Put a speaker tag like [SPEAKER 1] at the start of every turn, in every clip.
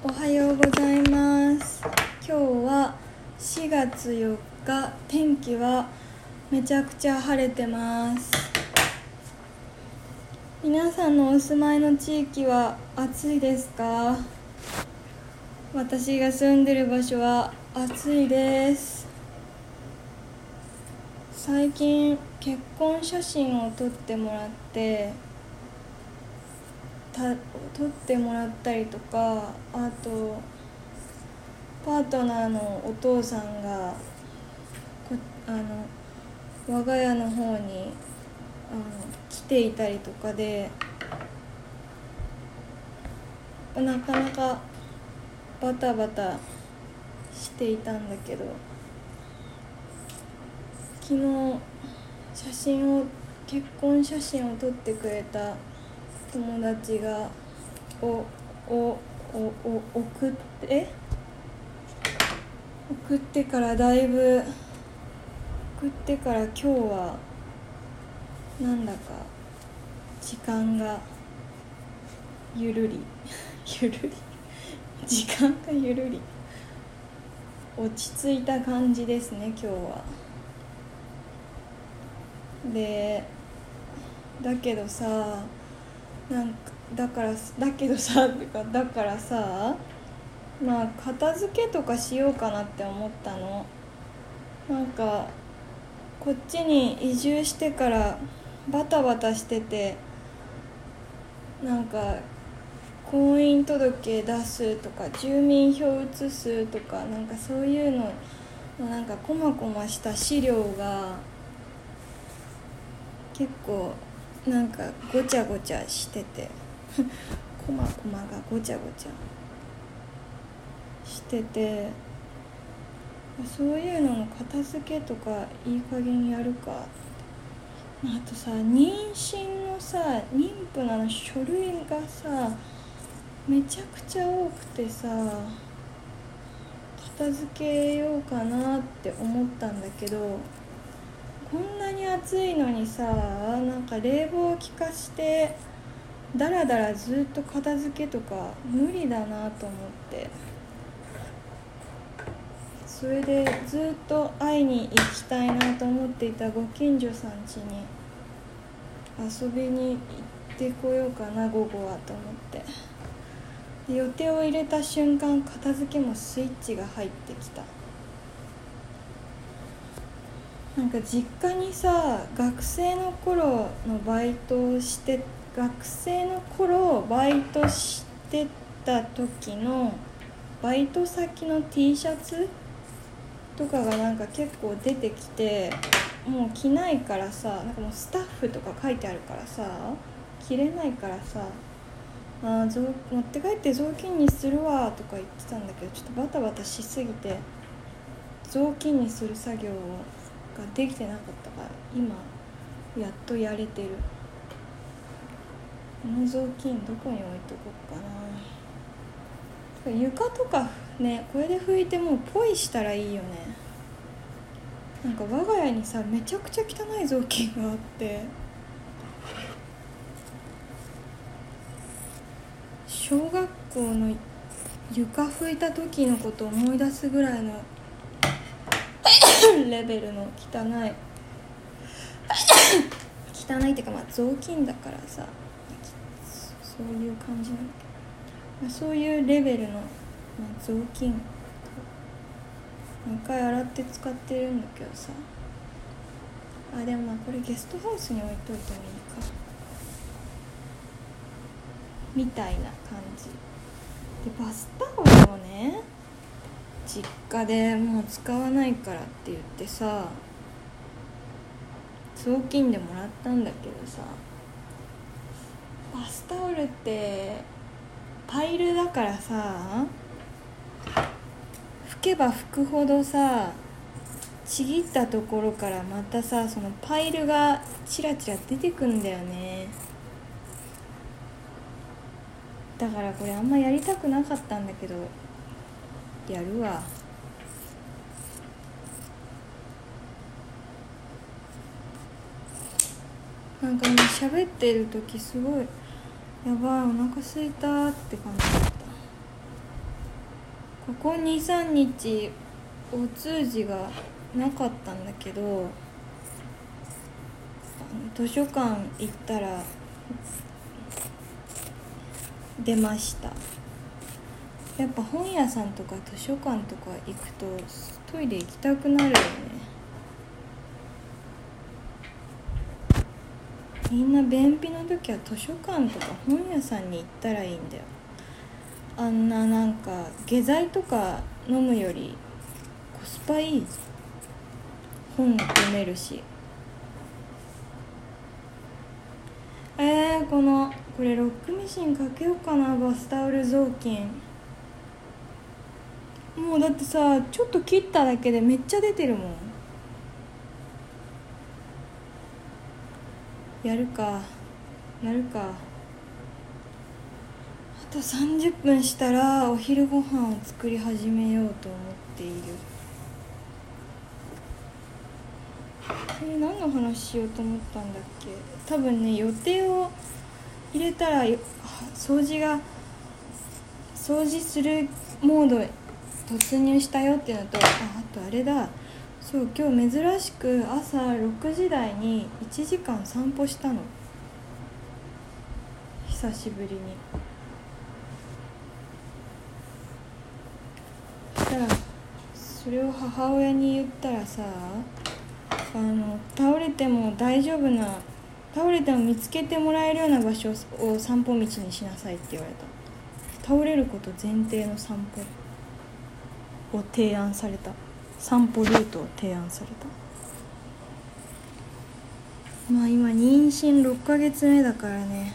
[SPEAKER 1] おはようございます。今日は4月4日天気はめちゃくちゃ晴れてます。皆さんのお住まいの地域は暑いですか？私が住んでる場所は暑いです。最近結婚写真を撮ってもらってた撮ってもらったりとかあとパートナーのお父さんがこあの我が家の方にあの来ていたりとかでなかなかバタバタしていたんだけど昨日写真を結婚写真を撮ってくれた友達がおおおお送って送ってからだいぶ送ってから今日はなんだか時間がゆるり。ゆるり。時間がゆるり。落ち着いた感じですね今日は。でだけどさなんかだからだけどさっていうかだからさまあ片付けとかしようかなって思ったの。なんかこっちに移住してからバタバタしててなんか婚姻届出すとか住民票移すとかなんかそういうのなんかこまこました資料が結構なんかごちゃごちゃしてて。こまこまがごちゃごちゃしてて。そういうのの片付けとかいい加減やるか。あとさ妊娠のさ妊婦の書類がさめちゃくちゃ多くてさ片付けようかなって思ったんだけどこんなに暑いのにさなんか冷房を効かしてだらだらずっと片付けとか無理だなと思って。それでずっと会いに行きたいなと思っていたご近所さん家に遊びに行ってこようかな午後はと思って。予定を入れた瞬間片付けもスイッチが入ってきた。なんか実家にさ学生の頃のバイトをして学生の頃バイトしてた時のバイト先の T シャツとかがなんか結構出てきてもう着ないからさなんかもうスタッフとか書いてあるからさ着れないからさあ持って帰って雑巾にするわとか言ってたんだけどちょっとバタバタしすぎて雑巾にする作業をができてなかったから今やっとやれてる。この雑巾どこに置いとこうかな。床とかねこれで拭いてもうポイしたらいいよね。なんか我が家にさめちゃくちゃ汚い雑巾があって。小学校の床拭いた時のこと思い出すぐらいの レベルの汚い。汚いっていうかまあ雑巾だからさ。そういう感じなんだけど、まあ、そういうレベルの、まあ、雑巾2回洗って使ってるんだけどさ。あでもまあこれゲストハウスに置いといてもいいか。みたいな感じ。でバスタオルをね実家でもう使わないからって言ってさ雑巾でもらったんだけどさバスタオルってパイルだからさ拭けば拭くほどさちぎったところからまたさそのパイルがチラチラ出てくんだよね。だからこれあんまやりたくなかったんだけどやるわ。なんかもう喋ってる時すごいやばいお腹すいたって感じだった。ここ23日お通じがなかったんだけど図書館行ったら出ました。やっぱ本屋さんとか図書館とか行くとトイレ行きたくなるよね。みんな便秘の時は図書館とか本屋さんに行ったらいいんだよ。あんななんか下剤とか飲むよりコスパいい本読めるし。えー、このこれロックミシンかけようかな。バスタオル雑巾。もうだってさちょっと切っただけでめっちゃ出てるもん。やるか。やるか。あと30分したらお昼ご飯を作り始めようと思っている。え、何の話しようと思ったんだっけ。多分ね予定を入れたら掃除が掃除するモード突入したよっていうのとああとあれだ。そう今日珍しく朝6時台に1時間散歩したの。久しぶりに。そ。したらそれを母親に言ったらさあの倒れても大丈夫な倒れても見つけてもらえるような場所を散歩道にしなさいって言われた。倒れること前提の散歩。ってを提案された。散歩ルートを提案された。まあ今妊娠6ヶ月目だからね。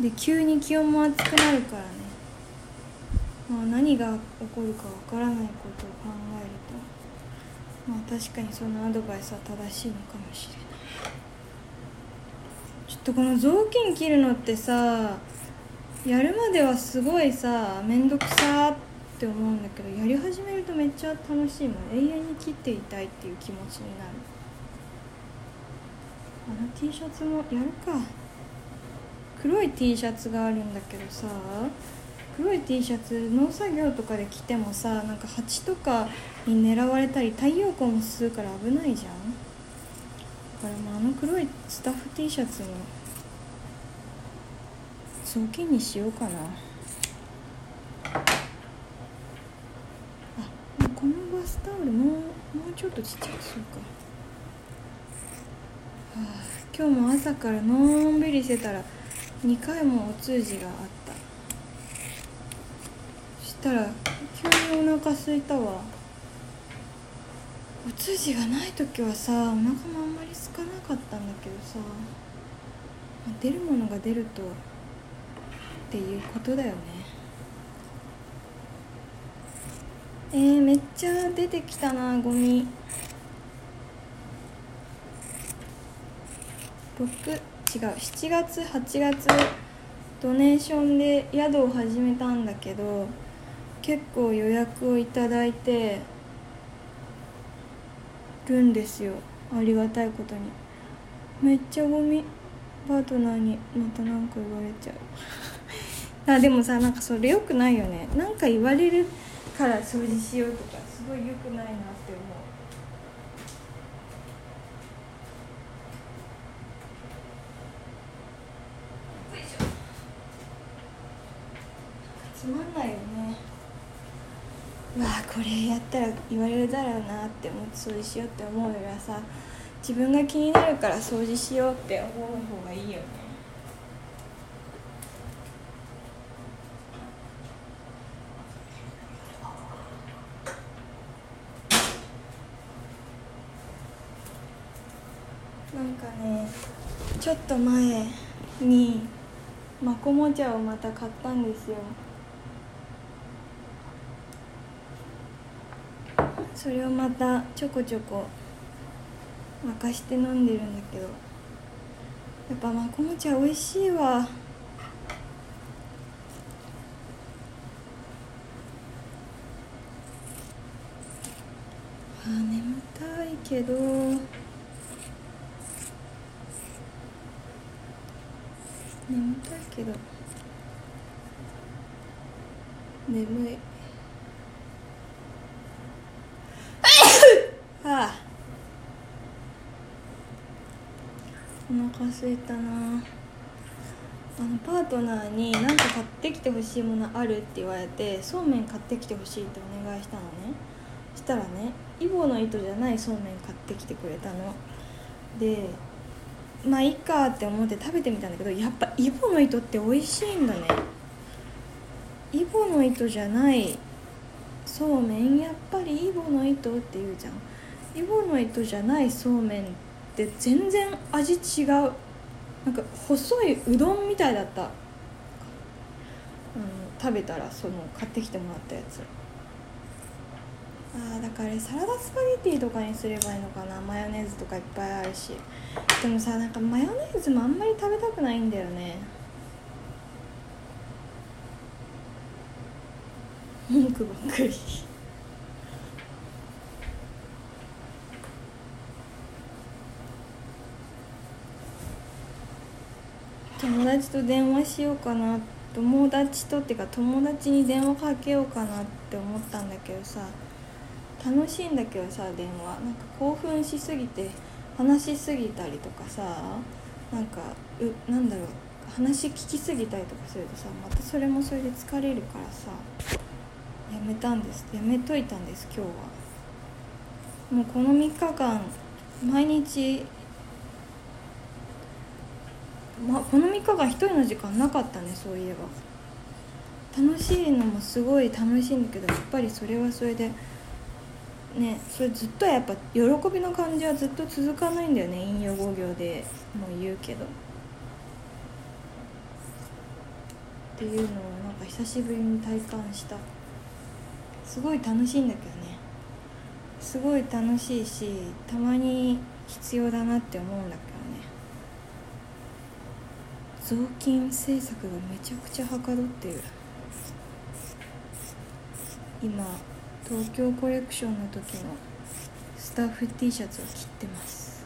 [SPEAKER 1] で急に気温も暑くなるからね。まあ、何が起こるかわからないことを考えるとまあ確かにそのアドバイスは正しいのかもしれない。ちょっとこの雑巾切るのってさやるまではすごいさ面倒くさってって思うんだけどやり始めるとめっちゃ楽しいもん。永遠に切っていたいっていう気持ちになる。あの T シャツもやるか。黒い T シャツがあるんだけどさ黒い T シャツ農作業とかで着てもさなんか蜂とかに狙われたり太陽光も吸うから危ないじゃん。だからまああの黒いスタッフ T シャツも雑巾にしようかなあこのバスタオルもうもうちょっとちっちゃくするか、はあ、今日も朝からのんびりしてたら2回もお通じがあった。したら急にお腹すいたわ。お通じがない時はさお腹もあんまり空かなかったんだけどさ出るものが出るとっていうことだよね。えー、めっちゃ出てきたなゴミ。6違う7月8月ドネーションで宿を始めたんだけど結構予約をいただいてるんですよ。ありがたいことに。めっちゃゴミパートナーにまた何か言われちゃう。あでもさなんかそれよくないよね。なんか言われるから掃除しようとかすごいよくないなって思う。つまんないよね。うわこれやったら言われるだろうなって思って掃除しようって思うよりはさ自分が気になるから掃除しようって思う方がいいよねなんかねちょっと前にマコモ茶をまた買ったんですよ。それをまたちょこちょこ沸かして飲んでるんだけど。やっぱマコモ茶美味しいわ。あ眠たいけど。眠たいけど。眠い。はあ。お腹すいたな。あのパートナーに何か買ってきてほしいものあるって言われてそうめん買ってきてほしいってお願いしたのね。そしたらねイボの糸じゃないそうめん買ってきてくれたの。でまあいいかって思って食べてみたんだけどやっぱイボの糸って美味しいんだね。イボの糸じゃないそうめん。やっぱりイボの糸って言うじゃん。イボの糸じゃないそうめんって全然味違う。なんか細いうどんみたいだった、うん、食べたらその買ってきてもらったやつ。あだからあれサラダスパゲティとかにすればいいのかな。マヨネーズとかいっぱいあるし。でもさなんかマヨネーズもあんまり食べたくないんだよね。文句ばっかり。友達と電話しようかな友達とっていうか友達に電話かけようかなって思ったんだけどさ。楽しいんだけどさ電話。なんか興奮しすぎて話しすぎたりとかさなんかうなんだろう。話聞きすぎたりとかするとさまたそれもそれで疲れるからさやめたんです。やめといたんです今日は。もうこの3日間毎日まこの3日間1人の時間なかったねそういえば。楽しいのもすごい楽しいんだけどやっぱりそれはそれでね。それずっとやっぱ喜びの感じはずっと続かないんだよね引用語行で。もう言うけど。っていうのをなんか久しぶりに体感した。すごい楽しいんだけどね。すごい楽しいしたまに必要だなって思うんだけどね。雑巾制作がめちゃくちゃはかどってる。今東京コレクションの時のスタッフ T シャツを切ってます。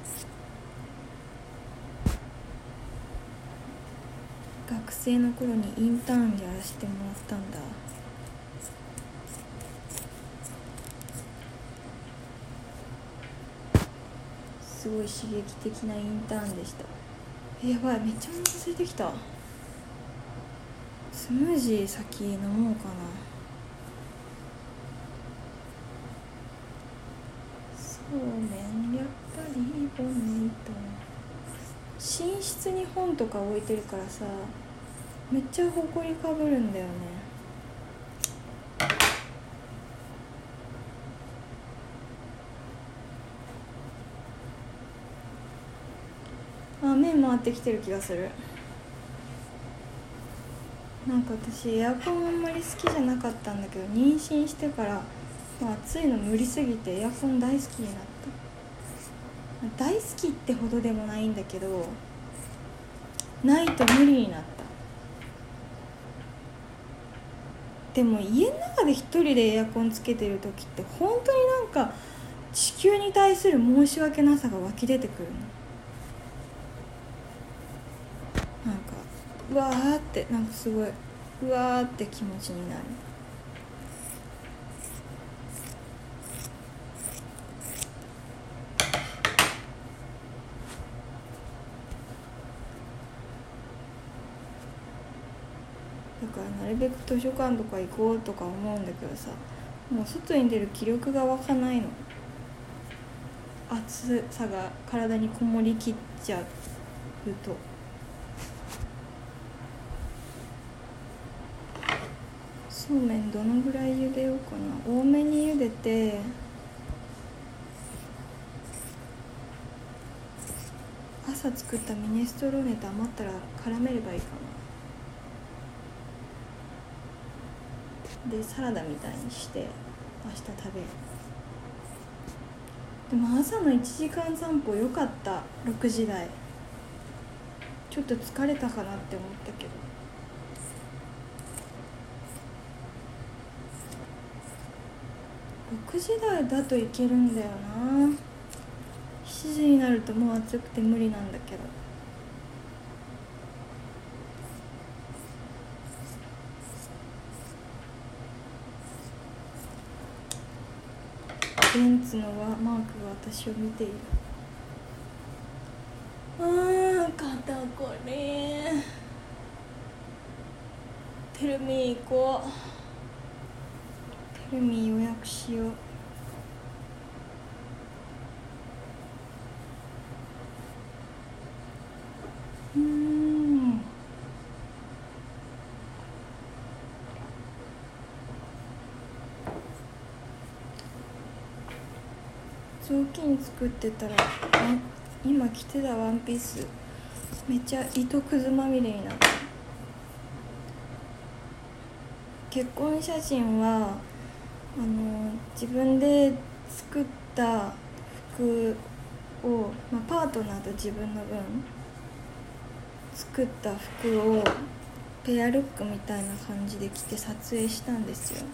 [SPEAKER 1] 学生の頃にインターンやらせてもらったんだ。すごい刺激的なインターンでした。やばいめっちゃお腹空いてきた。スムージー先飲もうかな。そうめんやっぱりボネイト寝室に本とか置いてるからさめっちゃほこりかぶるんだよね。あ目回ってきてる気がする。なんか私エアコンあんまり好きじゃなかったんだけど妊娠してから暑いの無理すぎてエアコン大好きになった。大好きってほどでもないんだけどないと無理になった。でも家の中で一人でエアコンつけてる時って本当になんか地球に対する申し訳なさが湧き出てくるの。なんかうわーってなんかすごいうわーって気持ちになるだからなるべく図書館とか行こうとか思うんだけどさもう外に出る気力が湧かないの。暑さが体にこもりきっちゃうと。そうめんどのぐらい茹でようかな。多めに茹でて朝作ったミネストローネと余ったら絡めればいいかな。でサラダみたいにして明日食べる。でも朝の1時間散歩良かった。6時台。ちょっと疲れたかなって思ったけど。6時台だといけるんだよな。7時になるともう暑くて無理なんだけど。ベンツのマークが私を見ている。うー肩こりテルミー行こう。テルミー予約しよううん雑巾作ってたら今着てたワンピースめっちゃ糸くずまみれになった結婚写真はあの自分で作った服を、まあ、パートナーと自分の分作った服をペアルックみたいな感じで着て撮影したんですよ。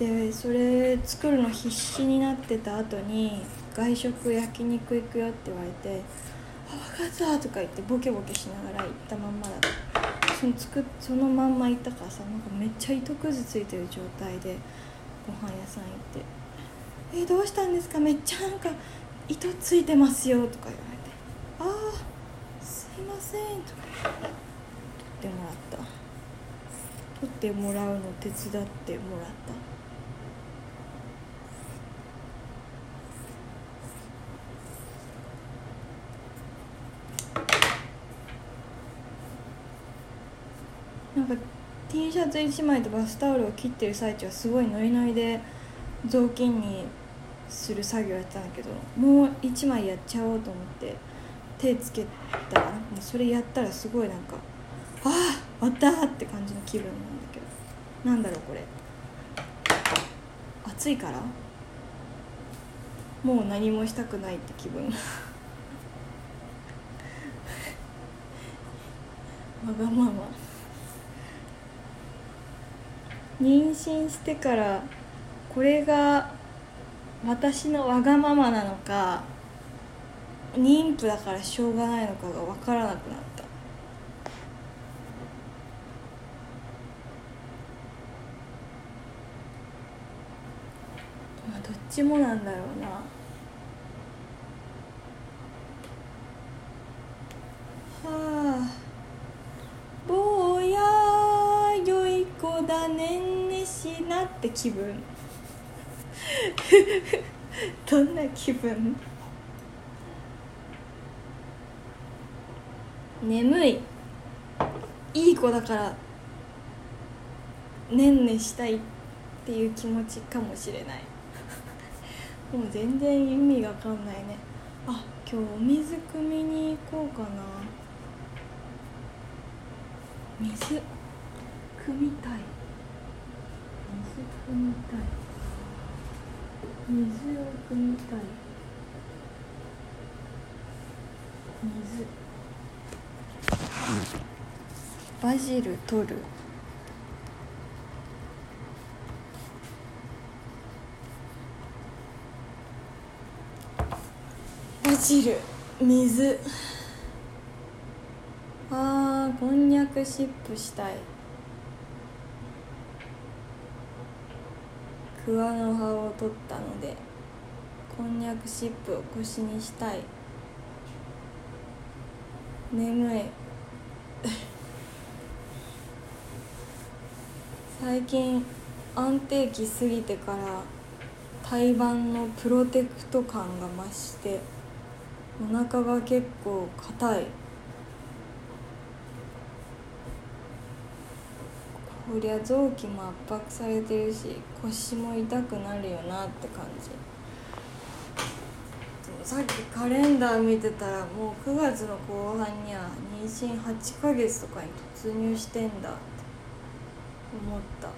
[SPEAKER 1] でそれ作るの必死になってた後に外食焼肉行くよって言われて「あ分かった」とか言ってボケボケしながら行ったまんまだった。その作そのまんま行ったからさなんかめっちゃ糸くずついてる状態でご飯屋さん行って「えどうしたんですか？めっちゃなんか糸ついてますよ」とか言われて「ああすいません」とか取ってもらった。取ってもらうの手伝ってもらった。なんか T シャツ1枚とバスタオルを切ってる最中はすごいノリノリで雑巾にする作業やってたんだけどもう1枚やっちゃおうと思って手つけたらそれやったらすごいなんかああ終わったって感じの気分なんだけど。なんだろうこれ。暑いから？もう何もしたくないって気分。わがまま。妊娠してからこれが私のわがままなのか妊婦だからしょうがないのかが分からなくなった。まあどっちもなんだろうな。って気分。どんな気分？眠い。いい子だからねんねしたいっていう気持ちかもしれない。もう全然意味が分かんないね。あ今日お水汲みに行こうかな。水汲みたい。汲みたい。水を汲みたい。水バジル取る。バジル。水。あーこんにゃくシップしたい。桑の葉を取ったのでこんにゃくシップを腰にしたい。眠い。最近安定期過ぎてから胎盤のプロテクト感が増してお腹が結構硬い。こりゃ臓器も圧迫されてるし腰も痛くなるよなって感じ。さっきカレンダー見てたらもう9月の後半には妊娠8ヶ月とかに突入してんだって思った。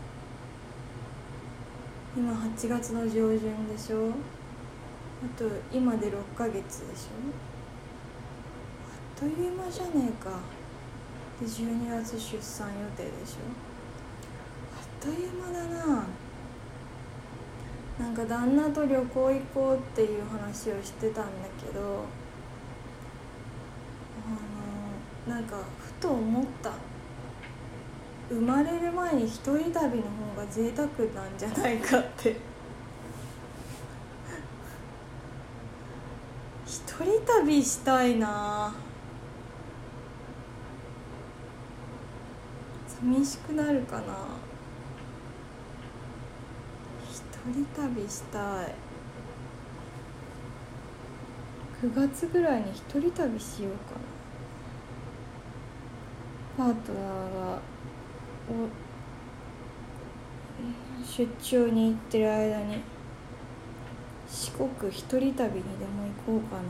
[SPEAKER 1] 今8月の上旬でしょ？あと今で6ヶ月でしょ？あっという間じゃねえか。で12月出産予定でしょ？という間だな。なんか旦那と旅行行こうっていう話をしてたんだけどあのなんかふと思った。生まれる前に一人旅の方が贅沢なんじゃないかって。一人旅したいな。寂しくなるかな。一人旅したい。9月ぐらいに一人旅しようかな。パートナーがお出張に行ってる間に四国一人旅にでも行こうかな。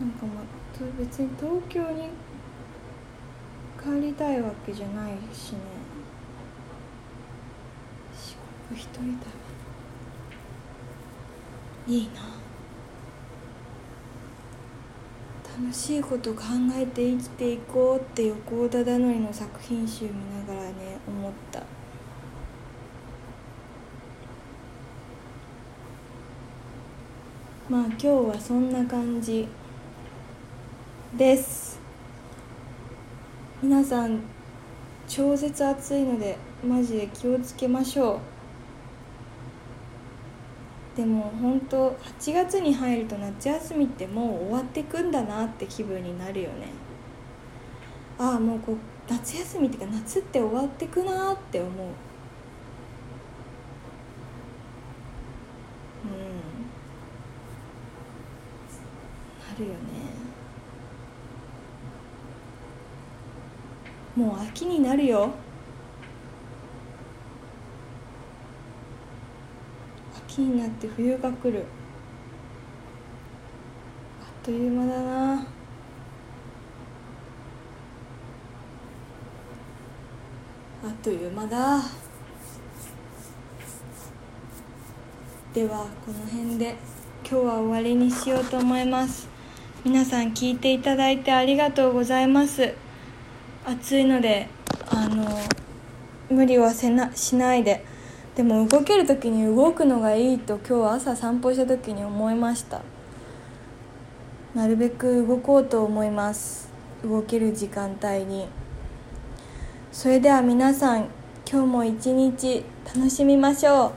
[SPEAKER 1] なんかまあ別に東京に帰りたいわけじゃないしね。一人旅いいな。楽しいこと考えて生きていこうって横尾忠則の作品集見ながらね思った。まあ今日はそんな感じです。皆さん超絶暑いのでマジで気をつけましょう。でも本当8月に入ると夏休みってもう終わってくんだなって気分になるよね。ああもうこう夏休みっていうか夏って終わってくなって思う。うん。なるよね。もう秋になるよ。秋になって冬が来る。あっという間だな。あっという間だ。ではこの辺で今日は終わりにしようと思います。皆さん聞いていただいてありがとうございます。暑いのであの無理はせなしないで。でも動ける時に動くのがいいと今日朝散歩した時に思いました。なるべく動こうと思います。動ける時間帯に。それでは皆さん今日も一日楽しみましょう。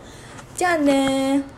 [SPEAKER 1] じゃあね